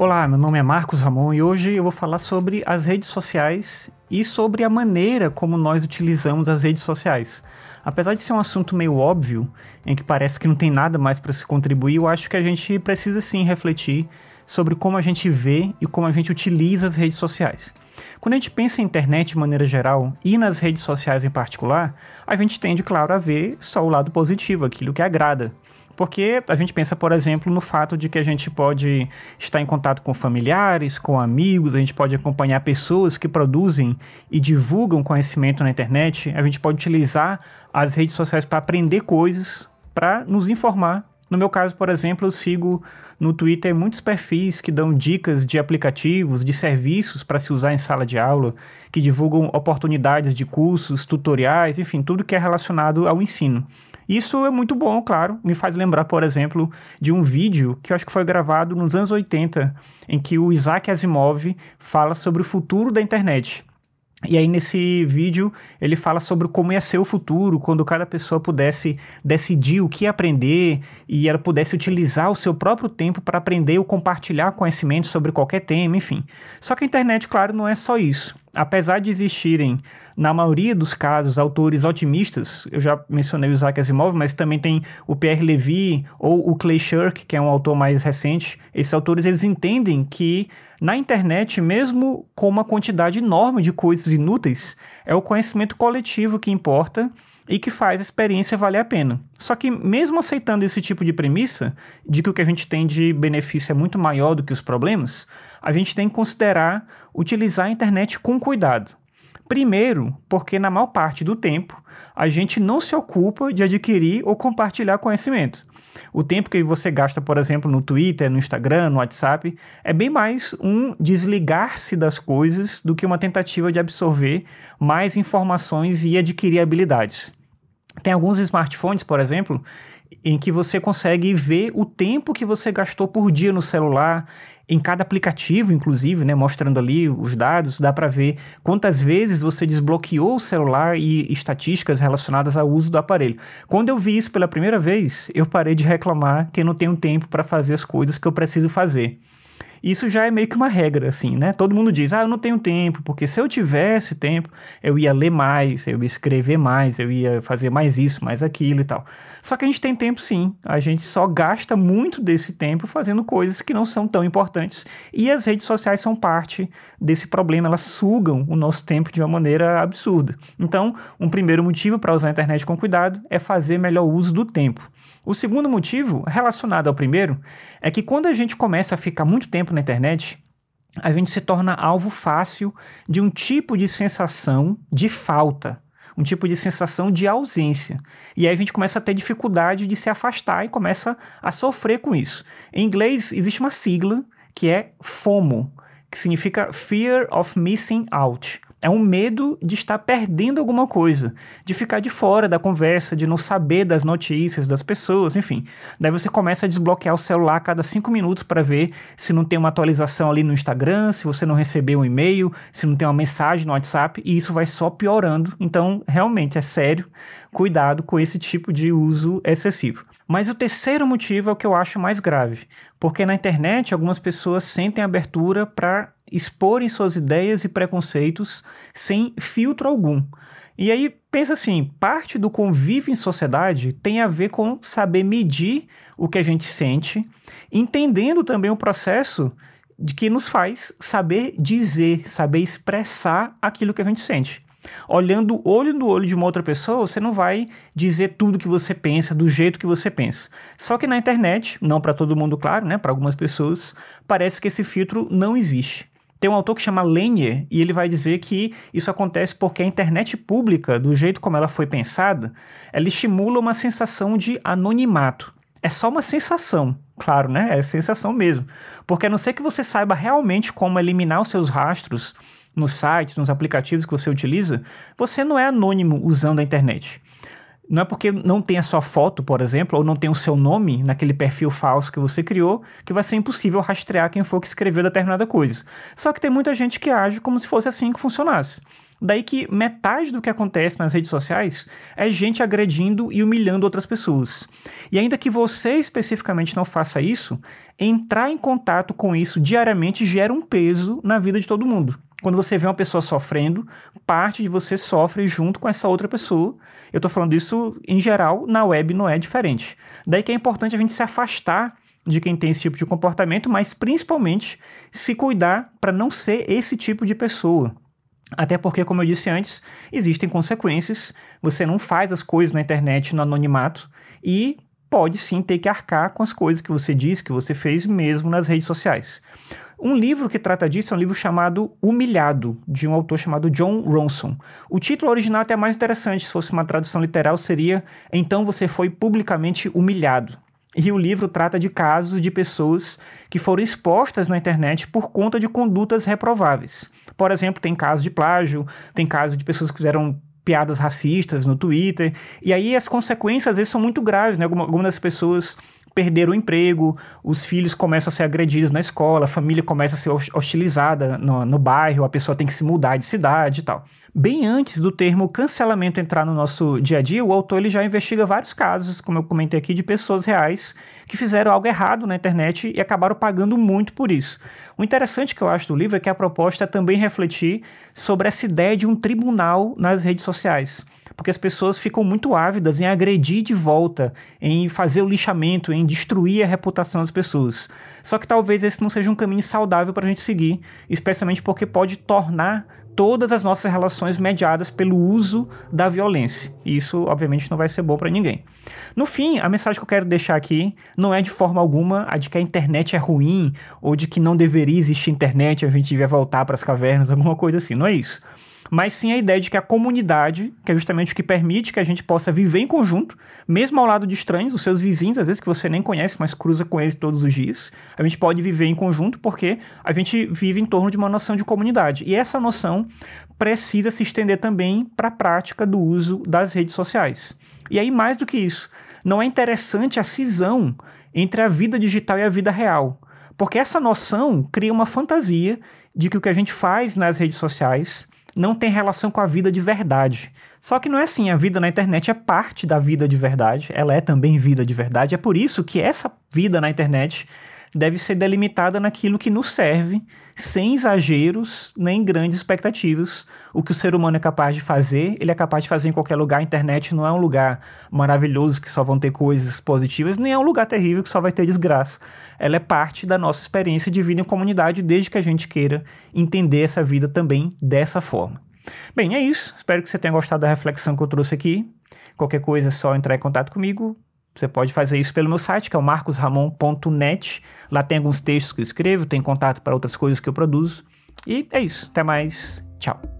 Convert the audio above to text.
Olá, meu nome é Marcos Ramon e hoje eu vou falar sobre as redes sociais e sobre a maneira como nós utilizamos as redes sociais. Apesar de ser um assunto meio óbvio, em que parece que não tem nada mais para se contribuir, eu acho que a gente precisa sim refletir sobre como a gente vê e como a gente utiliza as redes sociais. Quando a gente pensa em internet de maneira geral e nas redes sociais em particular, a gente tende, claro, a ver só o lado positivo, aquilo que agrada. Porque a gente pensa, por exemplo, no fato de que a gente pode estar em contato com familiares, com amigos, a gente pode acompanhar pessoas que produzem e divulgam conhecimento na internet, a gente pode utilizar as redes sociais para aprender coisas, para nos informar. No meu caso, por exemplo, eu sigo no Twitter muitos perfis que dão dicas de aplicativos, de serviços para se usar em sala de aula, que divulgam oportunidades de cursos, tutoriais, enfim, tudo que é relacionado ao ensino. Isso é muito bom, claro. Me faz lembrar, por exemplo, de um vídeo que eu acho que foi gravado nos anos 80, em que o Isaac Asimov fala sobre o futuro da internet. E aí, nesse vídeo, ele fala sobre como ia ser o futuro, quando cada pessoa pudesse decidir o que aprender e ela pudesse utilizar o seu próprio tempo para aprender ou compartilhar conhecimento sobre qualquer tema, enfim. Só que a internet, claro, não é só isso. Apesar de existirem, na maioria dos casos, autores otimistas, eu já mencionei o Isaac Asimov, mas também tem o Pierre Levy ou o Clay Shirk, que é um autor mais recente. Esses autores eles entendem que na internet, mesmo com uma quantidade enorme de coisas inúteis, é o conhecimento coletivo que importa e que faz a experiência valer a pena. Só que, mesmo aceitando esse tipo de premissa, de que o que a gente tem de benefício é muito maior do que os problemas, a gente tem que considerar utilizar a internet com cuidado. Primeiro, porque na maior parte do tempo a gente não se ocupa de adquirir ou compartilhar conhecimento. O tempo que você gasta, por exemplo, no Twitter, no Instagram, no WhatsApp, é bem mais um desligar-se das coisas do que uma tentativa de absorver mais informações e adquirir habilidades. Tem alguns smartphones, por exemplo, em que você consegue ver o tempo que você gastou por dia no celular, em cada aplicativo, inclusive, né, mostrando ali os dados, dá para ver quantas vezes você desbloqueou o celular e estatísticas relacionadas ao uso do aparelho. Quando eu vi isso pela primeira vez, eu parei de reclamar que não tenho tempo para fazer as coisas que eu preciso fazer. Isso já é meio que uma regra, assim, né? Todo mundo diz, ah, eu não tenho tempo, porque se eu tivesse tempo, eu ia ler mais, eu ia escrever mais, eu ia fazer mais isso, mais aquilo e tal. Só que a gente tem tempo sim, a gente só gasta muito desse tempo fazendo coisas que não são tão importantes. E as redes sociais são parte desse problema, elas sugam o nosso tempo de uma maneira absurda. Então, um primeiro motivo para usar a internet com cuidado é fazer melhor uso do tempo. O segundo motivo, relacionado ao primeiro, é que quando a gente começa a ficar muito tempo na internet, a gente se torna alvo fácil de um tipo de sensação de falta, um tipo de sensação de ausência. E aí a gente começa a ter dificuldade de se afastar e começa a sofrer com isso. Em inglês existe uma sigla que é FOMO, que significa Fear of Missing Out. É um medo de estar perdendo alguma coisa, de ficar de fora da conversa, de não saber das notícias das pessoas, enfim. Daí você começa a desbloquear o celular a cada cinco minutos para ver se não tem uma atualização ali no Instagram, se você não recebeu um e-mail, se não tem uma mensagem no WhatsApp, e isso vai só piorando. Então, realmente é sério, cuidado com esse tipo de uso excessivo. Mas o terceiro motivo é o que eu acho mais grave, porque na internet algumas pessoas sentem abertura para exporem suas ideias e preconceitos sem filtro algum. E aí pensa assim, parte do convívio em sociedade tem a ver com saber medir o que a gente sente, entendendo também o processo de que nos faz saber dizer, saber expressar aquilo que a gente sente. Olhando olho no olho de uma outra pessoa, você não vai dizer tudo que você pensa do jeito que você pensa. Só que na internet, não para todo mundo, claro, né, para algumas pessoas, parece que esse filtro não existe. Tem um autor que chama Lenier e ele vai dizer que isso acontece porque a internet pública, do jeito como ela foi pensada, ela estimula uma sensação de anonimato. É só uma sensação, claro, né? É sensação mesmo. Porque a não ser que você saiba realmente como eliminar os seus rastros nos sites, nos aplicativos que você utiliza, você não é anônimo usando a internet. Não é porque não tem a sua foto, por exemplo, ou não tem o seu nome naquele perfil falso que você criou, que vai ser impossível rastrear quem for que escreveu determinada coisa. Só que tem muita gente que age como se fosse assim que funcionasse. Daí que metade do que acontece nas redes sociais é gente agredindo e humilhando outras pessoas. E ainda que você especificamente não faça isso, entrar em contato com isso diariamente gera um peso na vida de todo mundo. Quando você vê uma pessoa sofrendo, parte de você sofre junto com essa outra pessoa. Eu estou falando isso em geral, na web não é diferente. Daí que é importante a gente se afastar de quem tem esse tipo de comportamento, mas principalmente se cuidar para não ser esse tipo de pessoa. Até porque, como eu disse antes, existem consequências. Você não faz as coisas na internet no anonimato e pode sim ter que arcar com as coisas que você disse, que você fez mesmo nas redes sociais. Um livro que trata disso é um livro chamado Humilhado, de um autor chamado John Ronson. O título original é até mais interessante, se fosse uma tradução literal, seria Então Você Foi Publicamente Humilhado. E o livro trata de casos de pessoas que foram expostas na internet por conta de condutas reprováveis. Por exemplo, tem casos de plágio, tem casos de pessoas que fizeram piadas racistas no Twitter, e aí as consequências às vezes são muito graves, né? Algumas pessoas perderam o emprego, os filhos começam a ser agredidos na escola, a família começa a ser hostilizada no, no bairro, a pessoa tem que se mudar de cidade e tal. Bem antes do termo cancelamento entrar no nosso dia a dia, o autor ele já investiga vários casos, como eu comentei aqui, de pessoas reais que fizeram algo errado na internet e acabaram pagando muito por isso. O interessante que eu acho do livro é que a proposta é também refletir sobre essa ideia de um tribunal nas redes sociais porque as pessoas ficam muito ávidas em agredir de volta, em fazer o lixamento, em destruir a reputação das pessoas. Só que talvez esse não seja um caminho saudável para a gente seguir, especialmente porque pode tornar todas as nossas relações mediadas pelo uso da violência. E isso, obviamente, não vai ser bom para ninguém. No fim, a mensagem que eu quero deixar aqui não é de forma alguma a de que a internet é ruim ou de que não deveria existir internet, a gente devia voltar para as cavernas, alguma coisa assim. Não é isso mas sim a ideia de que a comunidade, que é justamente o que permite que a gente possa viver em conjunto, mesmo ao lado de estranhos, os seus vizinhos, às vezes que você nem conhece, mas cruza com eles todos os dias, a gente pode viver em conjunto porque a gente vive em torno de uma noção de comunidade. E essa noção precisa se estender também para a prática do uso das redes sociais. E aí, mais do que isso, não é interessante a cisão entre a vida digital e a vida real. Porque essa noção cria uma fantasia de que o que a gente faz nas redes sociais não tem relação com a vida de verdade. Só que não é assim, a vida na internet é parte da vida de verdade, ela é também vida de verdade. É por isso que essa vida na internet deve ser delimitada naquilo que nos serve, sem exageros nem grandes expectativas. O que o ser humano é capaz de fazer, ele é capaz de fazer em qualquer lugar. A internet não é um lugar maravilhoso que só vão ter coisas positivas, nem é um lugar terrível que só vai ter desgraça. Ela é parte da nossa experiência de vida em comunidade, desde que a gente queira entender essa vida também dessa forma. Bem, é isso. Espero que você tenha gostado da reflexão que eu trouxe aqui. Qualquer coisa é só entrar em contato comigo. Você pode fazer isso pelo meu site, que é o marcosramon.net. Lá tem alguns textos que eu escrevo, tem contato para outras coisas que eu produzo. E é isso. Até mais. Tchau.